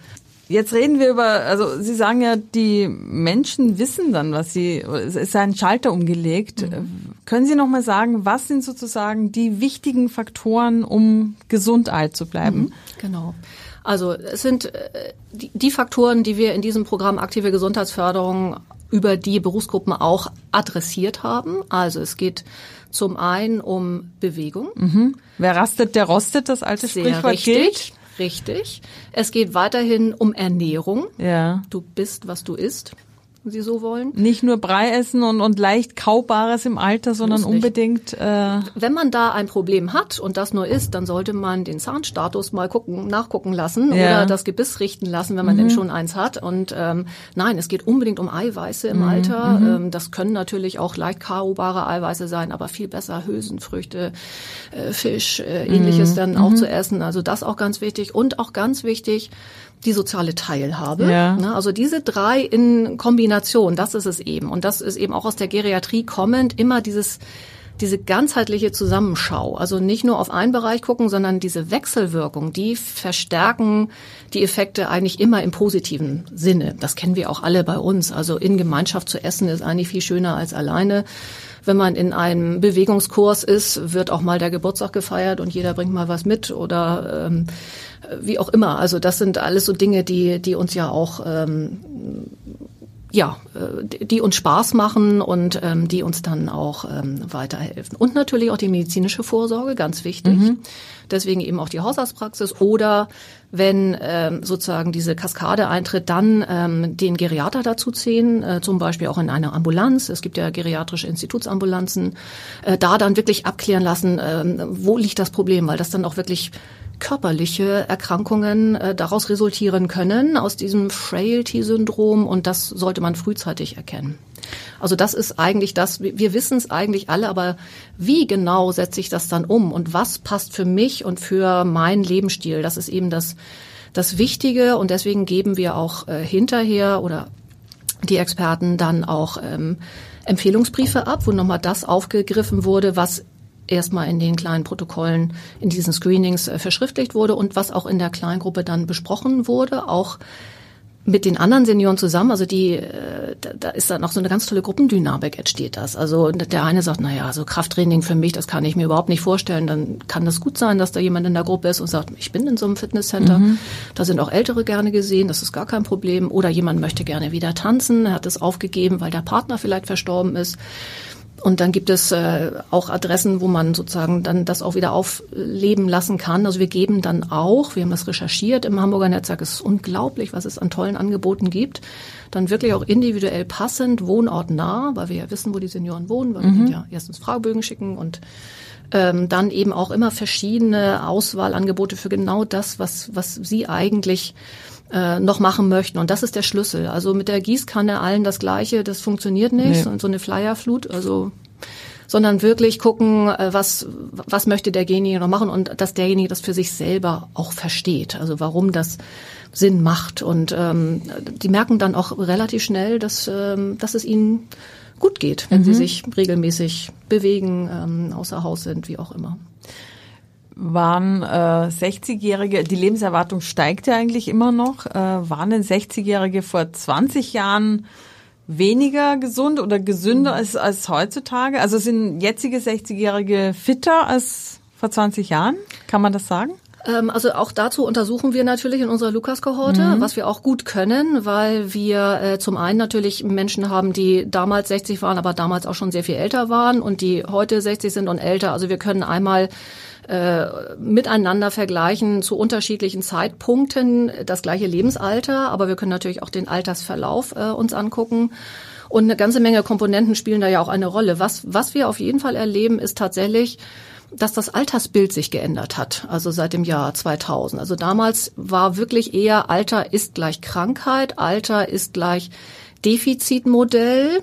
Jetzt reden wir über, also Sie sagen ja, die Menschen wissen dann, was sie, es ist ein Schalter umgelegt. Mhm. Können Sie noch mal sagen, was sind sozusagen die wichtigen Faktoren, um gesund alt zu bleiben? Mhm. Genau. Also es sind äh, die Faktoren, die wir in diesem Programm aktive Gesundheitsförderung über die Berufsgruppen auch adressiert haben. Also es geht zum einen um Bewegung. Mhm. Wer rastet, der rostet, das alte Sehr Sprichwort richtig. gilt. Richtig. Es geht weiterhin um Ernährung. Ja. Du bist, was du isst. Sie so wollen. Nicht nur Brei essen und, und leicht kaubares im Alter, sondern unbedingt. Äh Wenn man da ein Problem hat und das nur ist, dann sollte man den Zahnstatus mal gucken, nachgucken lassen ja. oder das Gebiss richten lassen, wenn man mhm. denn schon eins hat. Und ähm, nein, es geht unbedingt um Eiweiße im mhm. Alter. Mhm. Ähm, das können natürlich auch leicht kaubare Eiweiße sein, aber viel besser Hülsenfrüchte, äh, Fisch, äh, ähnliches mhm. dann auch mhm. zu essen. Also das auch ganz wichtig und auch ganz wichtig die soziale Teilhabe. Ja. Ne, also diese drei in Kombination, das ist es eben. Und das ist eben auch aus der Geriatrie kommend immer dieses diese ganzheitliche Zusammenschau, also nicht nur auf einen Bereich gucken, sondern diese Wechselwirkung, die verstärken die Effekte eigentlich immer im positiven Sinne. Das kennen wir auch alle bei uns. Also in Gemeinschaft zu essen ist eigentlich viel schöner als alleine. Wenn man in einem Bewegungskurs ist, wird auch mal der Geburtstag gefeiert und jeder bringt mal was mit oder ähm, wie auch immer. Also das sind alles so Dinge, die, die uns ja auch ähm, ja, äh, die uns Spaß machen und ähm, die uns dann auch ähm, weiterhelfen. Und natürlich auch die medizinische Vorsorge, ganz wichtig. Mhm. Deswegen eben auch die Hausarztpraxis oder wenn ähm, sozusagen diese Kaskade eintritt, dann ähm, den Geriater dazu ziehen, äh, zum Beispiel auch in einer Ambulanz. Es gibt ja geriatrische Institutsambulanzen. Äh, da dann wirklich abklären lassen, äh, wo liegt das Problem, weil das dann auch wirklich körperliche Erkrankungen äh, daraus resultieren können, aus diesem Frailty-Syndrom. Und das sollte man frühzeitig erkennen. Also das ist eigentlich das, wir wissen es eigentlich alle, aber wie genau setze ich das dann um und was passt für mich und für meinen Lebensstil? Das ist eben das, das Wichtige und deswegen geben wir auch äh, hinterher oder die Experten dann auch ähm, Empfehlungsbriefe ab, wo nochmal das aufgegriffen wurde, was erstmal in den kleinen Protokollen in diesen Screenings äh, verschriftlicht wurde und was auch in der Kleingruppe dann besprochen wurde, auch mit den anderen Senioren zusammen, also die, äh, da, ist dann noch so eine ganz tolle Gruppendynamik entsteht das. Also der eine sagt, na ja, so Krafttraining für mich, das kann ich mir überhaupt nicht vorstellen. Dann kann das gut sein, dass da jemand in der Gruppe ist und sagt, ich bin in so einem Fitnesscenter. Mhm. Da sind auch Ältere gerne gesehen, das ist gar kein Problem. Oder jemand möchte gerne wieder tanzen, er hat es aufgegeben, weil der Partner vielleicht verstorben ist. Und dann gibt es äh, auch Adressen, wo man sozusagen dann das auch wieder aufleben lassen kann. Also wir geben dann auch, wir haben das recherchiert im Hamburger Netzwerk, es ist unglaublich, was es an tollen Angeboten gibt. Dann wirklich auch individuell passend, wohnortnah, weil wir ja wissen, wo die Senioren wohnen, weil mhm. wir ja erstens Fragebögen schicken und ähm, dann eben auch immer verschiedene Auswahlangebote für genau das, was, was sie eigentlich äh, noch machen möchten. Und das ist der Schlüssel. Also mit der Gießkanne allen das Gleiche, das funktioniert nicht. Nee. Und so eine Flyerflut, also sondern wirklich gucken, äh, was, was möchte derjenige noch machen und dass derjenige das für sich selber auch versteht. Also warum das Sinn macht. Und ähm, die merken dann auch relativ schnell, dass, ähm, dass es ihnen gut geht, wenn mhm. sie sich regelmäßig bewegen, ähm, außer Haus sind, wie auch immer waren äh, 60-Jährige, die Lebenserwartung steigt ja eigentlich immer noch, äh, waren denn 60-Jährige vor 20 Jahren weniger gesund oder gesünder als, als heutzutage? Also sind jetzige 60-Jährige fitter als vor 20 Jahren? Kann man das sagen? Ähm, also auch dazu untersuchen wir natürlich in unserer Lukas-Kohorte, mhm. was wir auch gut können, weil wir äh, zum einen natürlich Menschen haben, die damals 60 waren, aber damals auch schon sehr viel älter waren und die heute 60 sind und älter. Also wir können einmal äh, miteinander vergleichen zu unterschiedlichen Zeitpunkten das gleiche Lebensalter, aber wir können natürlich auch den Altersverlauf äh, uns angucken. Und eine ganze Menge Komponenten spielen da ja auch eine Rolle. Was, was wir auf jeden Fall erleben, ist tatsächlich, dass das Altersbild sich geändert hat, also seit dem Jahr 2000. Also damals war wirklich eher Alter ist gleich Krankheit, Alter ist gleich Defizitmodell.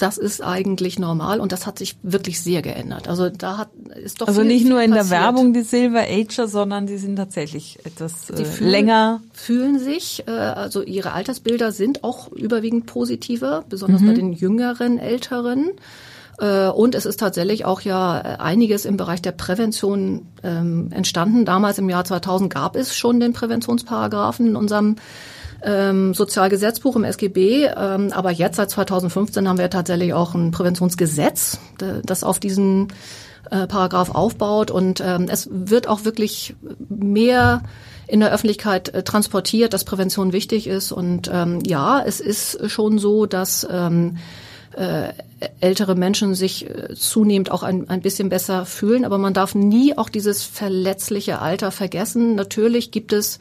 Das ist eigentlich normal und das hat sich wirklich sehr geändert. Also da hat ist doch also nicht nur in passiert. der Werbung die Silver Ager, sondern die sind tatsächlich etwas äh, fühlen, länger fühlen sich. Äh, also ihre Altersbilder sind auch überwiegend positiver, besonders mhm. bei den jüngeren Älteren. Äh, und es ist tatsächlich auch ja einiges im Bereich der Prävention ähm, entstanden. Damals im Jahr 2000 gab es schon den Präventionsparagraphen in unserem ähm, Sozialgesetzbuch im SGB. Ähm, aber jetzt seit 2015 haben wir tatsächlich auch ein Präventionsgesetz, das auf diesen äh, Paragraph aufbaut. Und ähm, es wird auch wirklich mehr in der Öffentlichkeit äh, transportiert, dass Prävention wichtig ist. Und ähm, ja, es ist schon so, dass ähm, äh, ältere Menschen sich äh, zunehmend auch ein, ein bisschen besser fühlen. Aber man darf nie auch dieses verletzliche Alter vergessen. Natürlich gibt es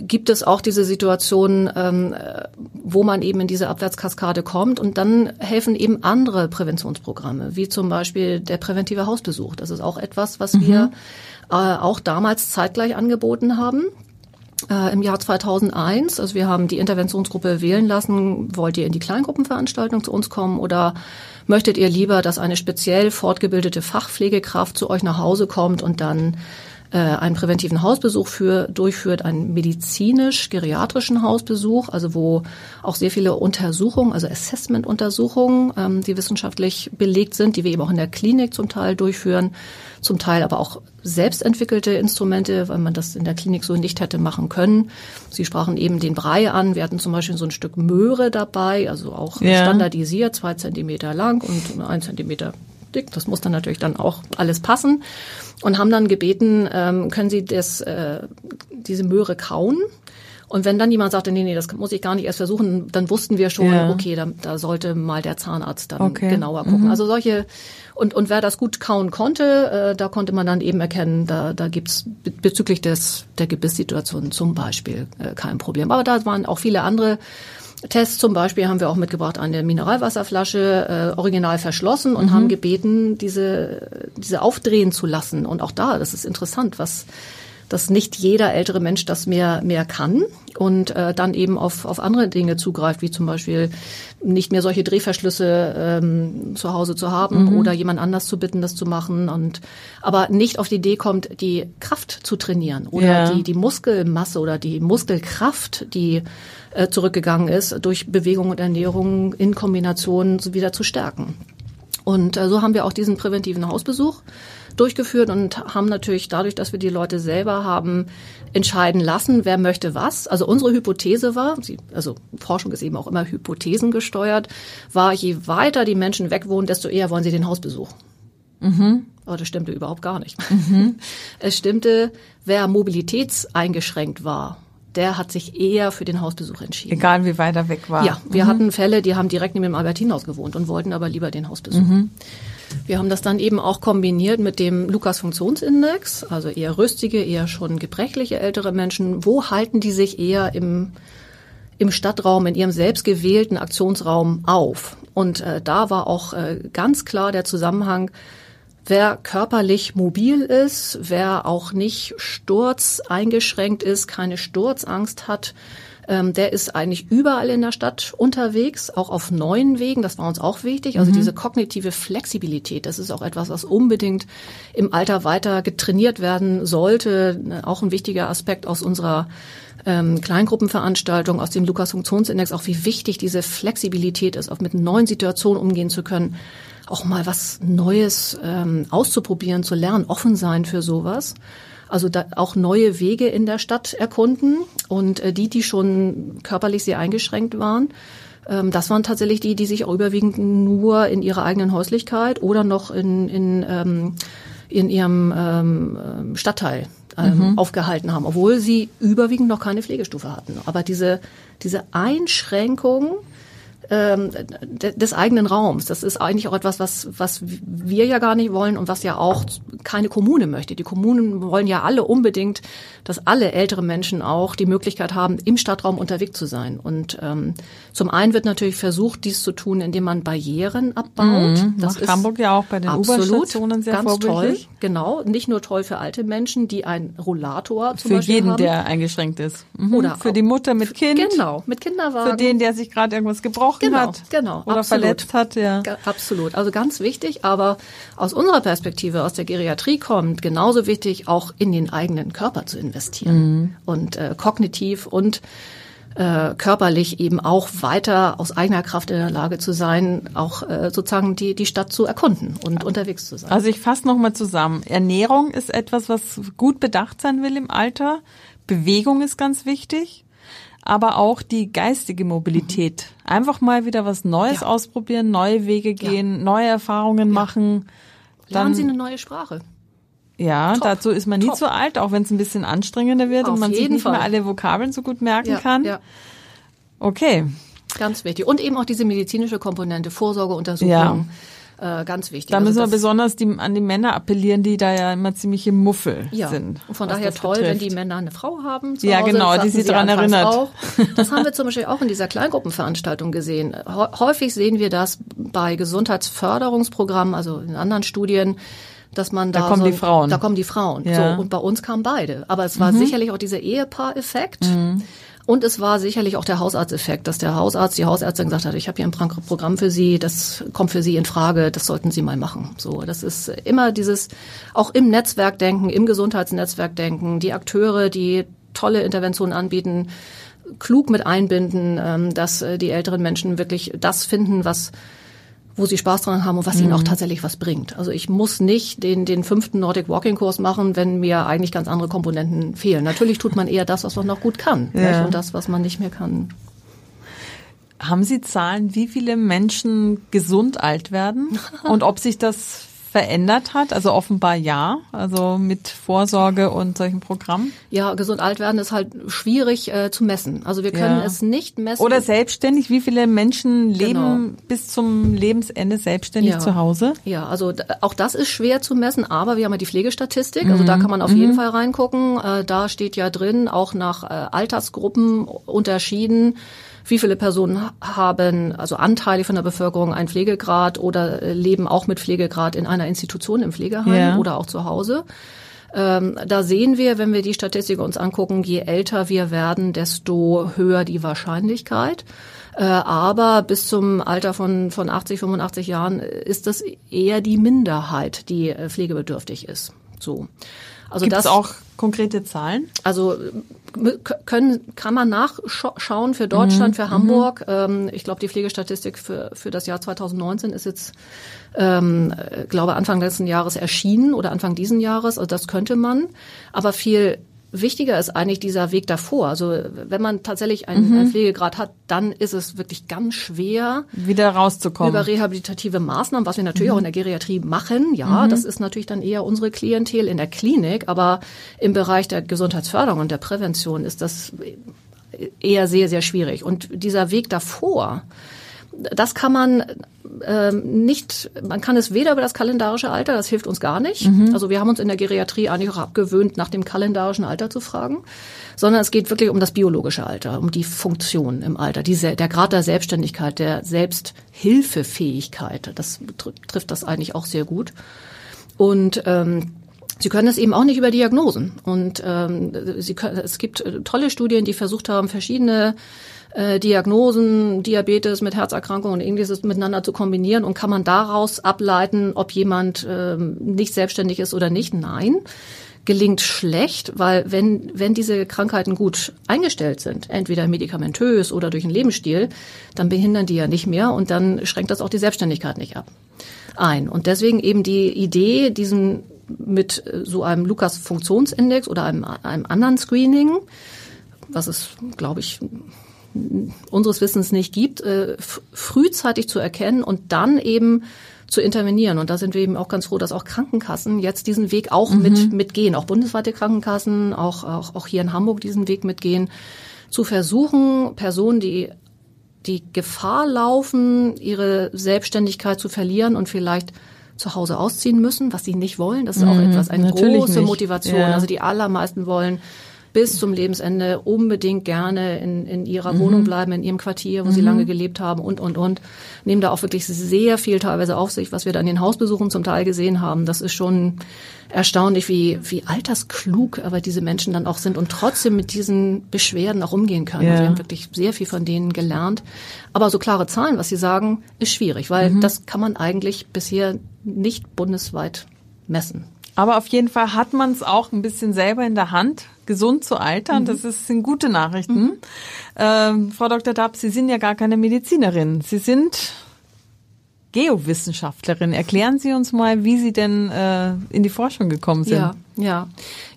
gibt es auch diese Situation, ähm, wo man eben in diese Abwärtskaskade kommt und dann helfen eben andere Präventionsprogramme, wie zum Beispiel der präventive Hausbesuch. Das ist auch etwas, was mhm. wir äh, auch damals zeitgleich angeboten haben äh, im Jahr 2001. Also wir haben die Interventionsgruppe wählen lassen, wollt ihr in die Kleingruppenveranstaltung zu uns kommen oder möchtet ihr lieber, dass eine speziell fortgebildete Fachpflegekraft zu euch nach Hause kommt und dann äh, einen präventiven Hausbesuch für, durchführt, einen medizinisch-geriatrischen Hausbesuch, also wo auch sehr viele Untersuchungen, also Assessment-Untersuchungen, ähm, die wissenschaftlich belegt sind, die wir eben auch in der Klinik zum Teil durchführen, zum Teil aber auch selbstentwickelte Instrumente, weil man das in der Klinik so nicht hätte machen können. Sie sprachen eben den Brei an. Wir hatten zum Beispiel so ein Stück Möhre dabei, also auch ja. standardisiert, zwei Zentimeter lang und ein Zentimeter dick. Das muss dann natürlich dann auch alles passen. Und haben dann gebeten, ähm, können Sie das, äh, diese Möhre kauen? Und wenn dann jemand sagte, nee, nee, das muss ich gar nicht erst versuchen, dann wussten wir schon, ja. okay, da, da sollte mal der Zahnarzt dann okay. genauer gucken. Mhm. Also solche, und, und wer das gut kauen konnte, äh, da konnte man dann eben erkennen, da, da gibt's bezüglich des, der Gebisssituation zum Beispiel äh, kein Problem. Aber da waren auch viele andere Tests zum Beispiel haben wir auch mitgebracht eine Mineralwasserflasche, äh, original verschlossen und mhm. haben gebeten, diese, diese aufdrehen zu lassen. Und auch da, das ist interessant, was dass nicht jeder ältere Mensch das mehr mehr kann und äh, dann eben auf auf andere Dinge zugreift, wie zum Beispiel nicht mehr solche Drehverschlüsse ähm, zu Hause zu haben mhm. oder jemand anders zu bitten, das zu machen und aber nicht auf die Idee kommt, die Kraft zu trainieren oder ja. die die Muskelmasse oder die Muskelkraft, die äh, zurückgegangen ist, durch Bewegung und Ernährung in Kombination wieder zu stärken. Und äh, so haben wir auch diesen präventiven Hausbesuch durchgeführt und haben natürlich dadurch, dass wir die Leute selber haben entscheiden lassen, wer möchte was. Also unsere Hypothese war, also Forschung ist eben auch immer hypothesengesteuert, war, je weiter die Menschen weg wohnen, desto eher wollen sie den Hausbesuch. Mhm. Aber das stimmte überhaupt gar nicht. Mhm. Es stimmte, wer mobilitätseingeschränkt war, der hat sich eher für den Hausbesuch entschieden. Egal wie weit er weg war. Ja, wir mhm. hatten Fälle, die haben direkt neben dem Albertinhaus gewohnt und wollten aber lieber den Hausbesuch. Mhm. Wir haben das dann eben auch kombiniert mit dem Lukas-Funktionsindex, also eher rüstige, eher schon gebrechliche ältere Menschen. Wo halten die sich eher im, im Stadtraum, in ihrem selbstgewählten Aktionsraum auf? Und äh, da war auch äh, ganz klar der Zusammenhang, Wer körperlich mobil ist, wer auch nicht sturzeingeschränkt ist, keine Sturzangst hat, Ähm, der ist eigentlich überall in der Stadt unterwegs, auch auf neuen Wegen. Das war uns auch wichtig. Also mhm. diese kognitive Flexibilität, das ist auch etwas, was unbedingt im Alter weiter getrainiert werden sollte. Auch ein wichtiger Aspekt aus unserer ähm, Kleingruppenveranstaltung, aus dem Lukas-Funktionsindex, auch wie wichtig diese Flexibilität ist, auch mit neuen Situationen umgehen zu können, auch mal was Neues ähm, auszuprobieren, zu lernen, offen sein für sowas. Also da auch neue Wege in der Stadt erkunden und äh, die, die schon körperlich sehr eingeschränkt waren, ähm, das waren tatsächlich die, die sich auch überwiegend nur in ihrer eigenen Häuslichkeit oder noch in, in, ähm, in ihrem ähm, Stadtteil ähm, mhm. aufgehalten haben, obwohl sie überwiegend noch keine Pflegestufe hatten. Aber diese, diese Einschränkung ähm, des eigenen Raums. Das ist eigentlich auch etwas, was, was wir ja gar nicht wollen und was ja auch keine Kommune möchte. Die Kommunen wollen ja alle unbedingt, dass alle ältere Menschen auch die Möglichkeit haben, im Stadtraum unterwegs zu sein. Und ähm, zum einen wird natürlich versucht, dies zu tun, indem man Barrieren abbaut. Mhm, das ist Hamburg ja auch bei den U-Bahn-Stationen sehr ganz toll. Genau, nicht nur toll für alte Menschen, die ein Rollator zum für Beispiel jeden, haben. der eingeschränkt ist. Mhm. Oder für die Mutter mit Kind. Genau, mit Kinderwagen. Für den, der sich gerade irgendwas gebrochen gebrochen genau, hat. Genau, oder absolut. verletzt hat, ja. Absolut. Also ganz wichtig, aber aus unserer Perspektive, aus der Geriatrie kommt, genauso wichtig, auch in den eigenen Körper zu investieren. Mhm. Und äh, kognitiv und äh, körperlich eben auch weiter aus eigener Kraft in der Lage zu sein, auch äh, sozusagen die, die Stadt zu erkunden und unterwegs zu sein. Also ich fasse nochmal zusammen. Ernährung ist etwas, was gut bedacht sein will im Alter. Bewegung ist ganz wichtig aber auch die geistige Mobilität. Mhm. Einfach mal wieder was Neues ja. ausprobieren, neue Wege gehen, ja. neue Erfahrungen ja. machen. Lernen Sie eine neue Sprache. Ja, Top. dazu ist man nie Top. zu alt, auch wenn es ein bisschen anstrengender wird Auf und man sich nicht Fall. mehr alle Vokabeln so gut merken kann. Ja. Okay. Ganz wichtig. Und eben auch diese medizinische Komponente, Vorsorgeuntersuchung. Äh, ganz wichtig. Da müssen also wir besonders die, an die Männer appellieren, die da ja immer ziemliche Muffel ja. sind. Und von daher toll, betrifft. wenn die Männer eine Frau haben. ja, Hause, genau, die sie daran erinnert. Auch. Das haben wir zum Beispiel auch in dieser Kleingruppenveranstaltung gesehen. Häufig sehen wir das bei Gesundheitsförderungsprogrammen, also in anderen Studien, dass man da, da kommen so, die Frauen. Da kommen die Frauen. Ja. So, und bei uns kamen beide. Aber es war mhm. sicherlich auch dieser Ehepaareffekt. Mhm. Und es war sicherlich auch der Hausarzteffekt, dass der Hausarzt, die Hausärztin gesagt hat, ich habe hier ein Programm für Sie, das kommt für Sie in Frage, das sollten Sie mal machen. So, das ist immer dieses, auch im Netzwerkdenken, im Gesundheitsnetzwerkdenken, die Akteure, die tolle Interventionen anbieten, klug mit einbinden, ähm, dass äh, die älteren Menschen wirklich das finden, was wo sie Spaß dran haben und was mhm. ihnen auch mhm. tatsächlich was bringt. Also ich muss nicht den, den fünften Nordic Walking Kurs machen, wenn mir eigentlich ganz andere Komponenten fehlen. Natürlich tut man eher das, was man noch gut kann ja. und das, was man nicht mehr kann. Haben Sie Zahlen, wie viele Menschen gesund alt werden und ob sich das verändert hat? Also offenbar ja, also mit Vorsorge und solchen Programmen? Ja, gesund alt werden ist halt schwierig äh, zu messen. Also wir können ja. es nicht messen. Oder selbstständig, wie viele Menschen leben genau. bis zum Lebensende selbstständig ja. zu Hause? Ja, also auch das ist schwer zu messen, aber wir haben ja die Pflegestatistik, also mhm. da kann man auf mhm. jeden Fall reingucken. Äh, da steht ja drin, auch nach äh, Altersgruppen unterschieden wie viele Personen haben, also Anteile von der Bevölkerung, einen Pflegegrad oder äh, leben auch mit Pflegegrad in einer Institution im Pflegeheim ja. oder auch zu Hause. Ähm, da sehen wir, wenn wir die Statistik uns angucken, je älter wir werden, desto höher die Wahrscheinlichkeit. Äh, aber bis zum Alter von, von 80, 85 Jahren ist das eher die Minderheit, die äh, pflegebedürftig ist. So. Also Gibt's das auch konkrete Zahlen? Also können, kann man nachschauen für Deutschland, mhm. für Hamburg. Mhm. ich glaube, die Pflegestatistik für, für das Jahr 2019 ist jetzt, ähm, glaube Anfang letzten Jahres erschienen oder Anfang diesen Jahres. Also das könnte man. Aber viel Wichtiger ist eigentlich dieser Weg davor. Also wenn man tatsächlich einen, mhm. einen Pflegegrad hat, dann ist es wirklich ganz schwer, wieder rauszukommen. Über rehabilitative Maßnahmen, was wir natürlich mhm. auch in der Geriatrie machen. Ja, mhm. das ist natürlich dann eher unsere Klientel in der Klinik, aber im Bereich der Gesundheitsförderung und der Prävention ist das eher sehr, sehr schwierig. Und dieser Weg davor, das kann man ähm, nicht, man kann es weder über das kalendarische Alter, das hilft uns gar nicht. Mhm. Also wir haben uns in der Geriatrie eigentlich auch abgewöhnt, nach dem kalendarischen Alter zu fragen, sondern es geht wirklich um das biologische Alter, um die Funktion im Alter, diese, der Grad der Selbstständigkeit, der Selbsthilfefähigkeit. Das trifft das eigentlich auch sehr gut. Und ähm, Sie können es eben auch nicht über Diagnosen. Und ähm, sie können, es gibt tolle Studien, die versucht haben, verschiedene äh, Diagnosen, Diabetes mit Herzerkrankungen und ähnliches miteinander zu kombinieren und kann man daraus ableiten, ob jemand ähm, nicht selbstständig ist oder nicht? Nein gelingt schlecht, weil wenn, wenn diese Krankheiten gut eingestellt sind, entweder medikamentös oder durch einen Lebensstil, dann behindern die ja nicht mehr und dann schränkt das auch die Selbstständigkeit nicht ab ein. Und deswegen eben die Idee, diesen mit so einem Lukas-Funktionsindex oder einem, einem anderen Screening, was es, glaube ich, unseres Wissens nicht gibt, äh, frühzeitig zu erkennen und dann eben zu intervenieren. Und da sind wir eben auch ganz froh, dass auch Krankenkassen jetzt diesen Weg auch mhm. mit mitgehen, auch bundesweite Krankenkassen, auch, auch, auch hier in Hamburg diesen Weg mitgehen, zu versuchen, Personen, die die Gefahr laufen, ihre Selbstständigkeit zu verlieren und vielleicht zu Hause ausziehen müssen, was sie nicht wollen. Das ist auch mhm, etwas, eine große nicht. Motivation. Ja. Also die allermeisten wollen bis zum Lebensende unbedingt gerne in, in ihrer mhm. Wohnung bleiben, in ihrem Quartier, wo mhm. sie lange gelebt haben und, und, und. Nehmen da auch wirklich sehr viel teilweise auf sich, was wir dann in den Hausbesuchen zum Teil gesehen haben. Das ist schon erstaunlich, wie, wie altersklug aber diese Menschen dann auch sind und trotzdem mit diesen Beschwerden auch umgehen können. Ja. Also wir haben wirklich sehr viel von denen gelernt. Aber so klare Zahlen, was sie sagen, ist schwierig, weil mhm. das kann man eigentlich bisher nicht bundesweit messen. Aber auf jeden Fall hat man es auch ein bisschen selber in der Hand, gesund zu altern. Mhm. Das ist, sind gute Nachrichten. Mhm. Ähm, Frau Dr. Dabb, Sie sind ja gar keine Medizinerin. Sie sind Geowissenschaftlerin. Erklären Sie uns mal, wie Sie denn äh, in die Forschung gekommen sind. Ja, ja.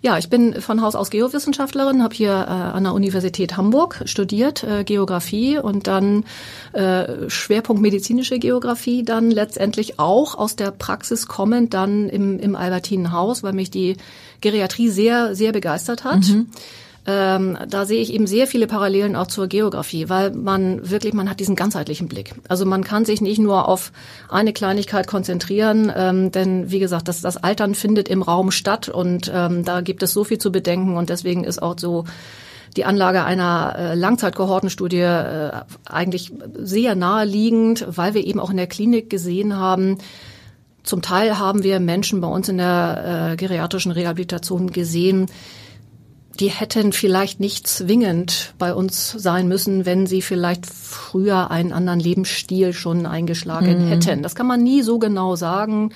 Ja, ich bin von Haus aus Geowissenschaftlerin, habe hier äh, an der Universität Hamburg studiert, äh, Geografie und dann äh, Schwerpunkt medizinische Geografie, dann letztendlich auch aus der Praxis kommend dann im, im Albertinenhaus, weil mich die Geriatrie sehr, sehr begeistert hat. Mhm ähm, da sehe ich eben sehr viele Parallelen auch zur Geografie, weil man wirklich, man hat diesen ganzheitlichen Blick. Also man kann sich nicht nur auf eine Kleinigkeit konzentrieren, ähm, denn wie gesagt, das, das Altern findet im Raum statt und ähm, da gibt es so viel zu bedenken und deswegen ist auch so die Anlage einer äh, Langzeitkohortenstudie äh, eigentlich sehr naheliegend, weil wir eben auch in der Klinik gesehen haben, zum Teil haben wir Menschen bei uns in der äh, geriatrischen Rehabilitation gesehen, die hätten vielleicht nicht zwingend bei uns sein müssen, wenn sie vielleicht früher einen anderen Lebensstil schon eingeschlagen mhm. hätten. Das kann man nie so genau sagen.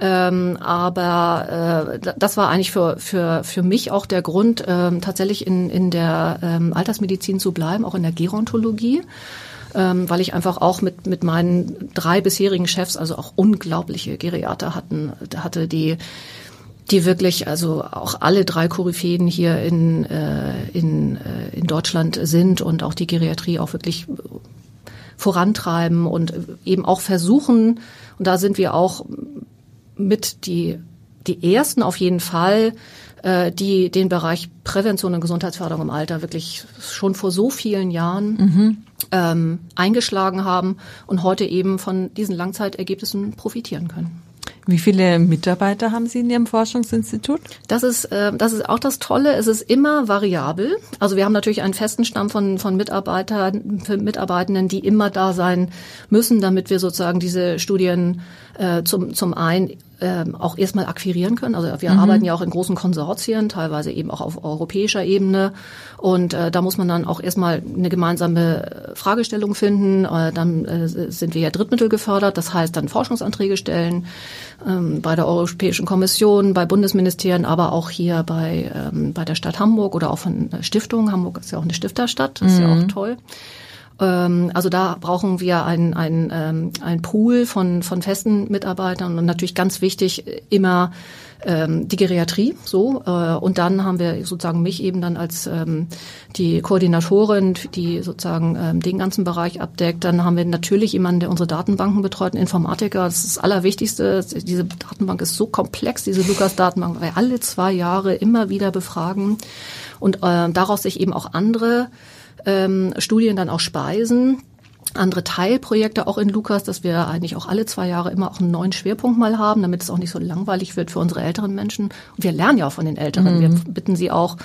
Ähm, aber äh, das war eigentlich für, für, für mich auch der Grund, ähm, tatsächlich in, in der ähm, Altersmedizin zu bleiben, auch in der Gerontologie. Ähm, weil ich einfach auch mit, mit meinen drei bisherigen Chefs, also auch unglaubliche Geriater hatten, hatte, die die wirklich, also auch alle drei Koryphäen hier in, äh, in, äh, in Deutschland sind und auch die Geriatrie auch wirklich vorantreiben und eben auch versuchen, und da sind wir auch mit die, die ersten auf jeden Fall, äh, die den Bereich Prävention und Gesundheitsförderung im Alter wirklich schon vor so vielen Jahren mhm. ähm, eingeschlagen haben und heute eben von diesen Langzeitergebnissen profitieren können. Wie viele Mitarbeiter haben Sie in Ihrem Forschungsinstitut? Das ist, äh, das ist auch das Tolle. Es ist immer variabel. Also wir haben natürlich einen festen Stamm von, von Mitarbeitern, Mitarbeitenden, die immer da sein müssen, damit wir sozusagen diese Studien äh, zum, zum einen ähm, auch erstmal akquirieren können. Also wir mhm. arbeiten ja auch in großen Konsortien, teilweise eben auch auf europäischer Ebene. Und äh, da muss man dann auch erstmal eine gemeinsame Fragestellung finden. Äh, dann äh, sind wir ja Drittmittel gefördert, das heißt dann Forschungsanträge stellen ähm, bei der Europäischen Kommission, bei Bundesministerien, aber auch hier bei, ähm, bei der Stadt Hamburg oder auch von Stiftungen. Hamburg ist ja auch eine Stifterstadt, das ist mhm. ja auch mhm. toll. Ähm, also da brauchen wir ein, ähm, ein Pool von, von festen Mitarbeitern und natürlich ganz wichtig immer ähm, die Geriatrie so äh, und dann haben wir sozusagen mich eben dann als ähm, die Koordinatorin, die sozusagen ähm, den ganzen Bereich abdeckt. Dann haben wir natürlich jemanden, der unsere Datenbanken betreut, einen Informatiker. Das ist das Allerwichtigste. Diese Datenbank ist so komplex, diese Lukas-Datenbank, weil wir alle zwei Jahre immer wieder befragen und äh, daraus sich eben auch andere ähm, Studien dann auch speisen andere Teilprojekte auch in Lukas, dass wir eigentlich auch alle zwei Jahre immer auch einen neuen Schwerpunkt mal haben, damit es auch nicht so langweilig wird für unsere älteren Menschen. Und wir lernen ja auch von den Älteren. Mhm. Wir bitten sie auch,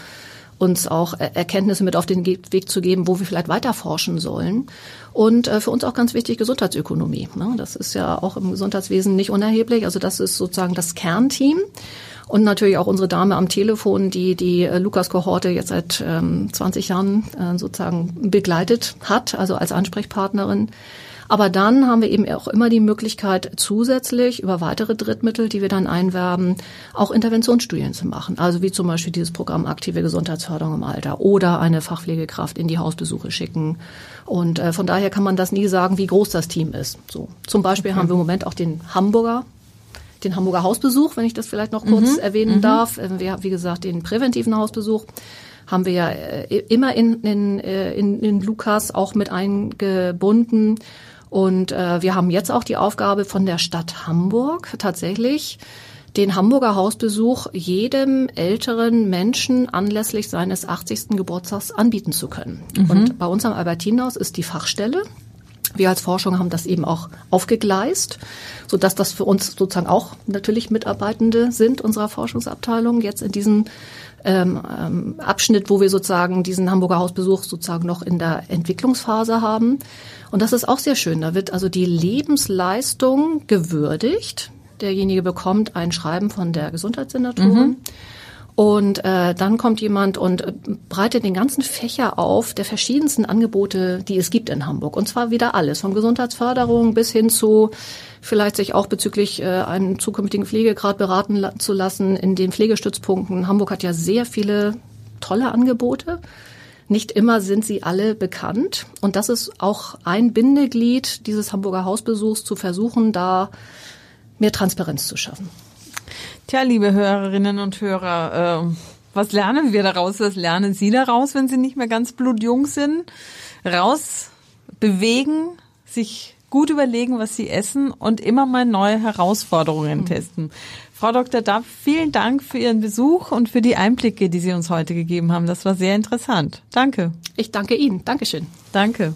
uns auch Erkenntnisse mit auf den Weg zu geben, wo wir vielleicht weiter forschen sollen. Und äh, für uns auch ganz wichtig Gesundheitsökonomie. Ne? Das ist ja auch im Gesundheitswesen nicht unerheblich. Also das ist sozusagen das Kernteam. Und natürlich auch unsere Dame am Telefon, die die äh, Lukas-Kohorte jetzt seit ähm, 20 Jahren äh, sozusagen begleitet hat, also als Ansprechpartnerin. Aber dann haben wir eben auch immer die Möglichkeit, zusätzlich über weitere Drittmittel, die wir dann einwerben, auch Interventionsstudien zu machen. Also wie zum Beispiel dieses Programm aktive Gesundheitsförderung im Alter oder eine Fachpflegekraft in die Hausbesuche schicken. Und äh, von daher kann man das nie sagen, wie groß das Team ist. So. Zum Beispiel okay. haben wir im Moment auch den Hamburger den Hamburger Hausbesuch, wenn ich das vielleicht noch kurz mhm. erwähnen mhm. darf. Äh, wir, wie gesagt, den präventiven Hausbesuch haben wir ja äh, immer in, in, äh, in, in Lukas auch mit eingebunden. Und äh, wir haben jetzt auch die Aufgabe von der Stadt Hamburg tatsächlich den Hamburger Hausbesuch jedem älteren Menschen anlässlich seines 80. Geburtstags anbieten zu können. Mhm. Und bei uns am Albertinhaus ist die Fachstelle. Wir als Forschung haben das eben auch aufgegleist, so dass das für uns sozusagen auch natürlich Mitarbeitende sind unserer Forschungsabteilung jetzt in diesem ähm, ähm, Abschnitt, wo wir sozusagen diesen Hamburger Hausbesuch sozusagen noch in der Entwicklungsphase haben. Und das ist auch sehr schön. Da wird also die Lebensleistung gewürdigt. Derjenige bekommt ein Schreiben von der Gesundheitssenatorin. Mhm. Und äh, dann kommt jemand und äh, breitet den ganzen Fächer auf der verschiedensten Angebote, die es gibt in Hamburg. Und zwar wieder alles, von Gesundheitsförderung bis hin zu vielleicht sich auch bezüglich äh, einen zukünftigen Pflegegrad beraten la zu lassen in den Pflegestützpunkten. Hamburg hat ja sehr viele tolle Angebote. Nicht immer sind sie alle bekannt. Und das ist auch ein Bindeglied dieses Hamburger Hausbesuchs, zu versuchen, da mehr Transparenz zu schaffen. Tja, liebe Hörerinnen und Hörer, äh, was lernen wir daraus? Was lernen Sie daraus, wenn Sie nicht mehr ganz blutjung sind? Raus bewegen, sich gut überlegen, was Sie essen und immer mal neue Herausforderungen mhm. testen. Frau Dr. Dapp, vielen Dank für Ihren Besuch und für die Einblicke, die Sie uns heute gegeben haben. Das war sehr interessant. Danke. Ich danke Ihnen. Dankeschön. Danke.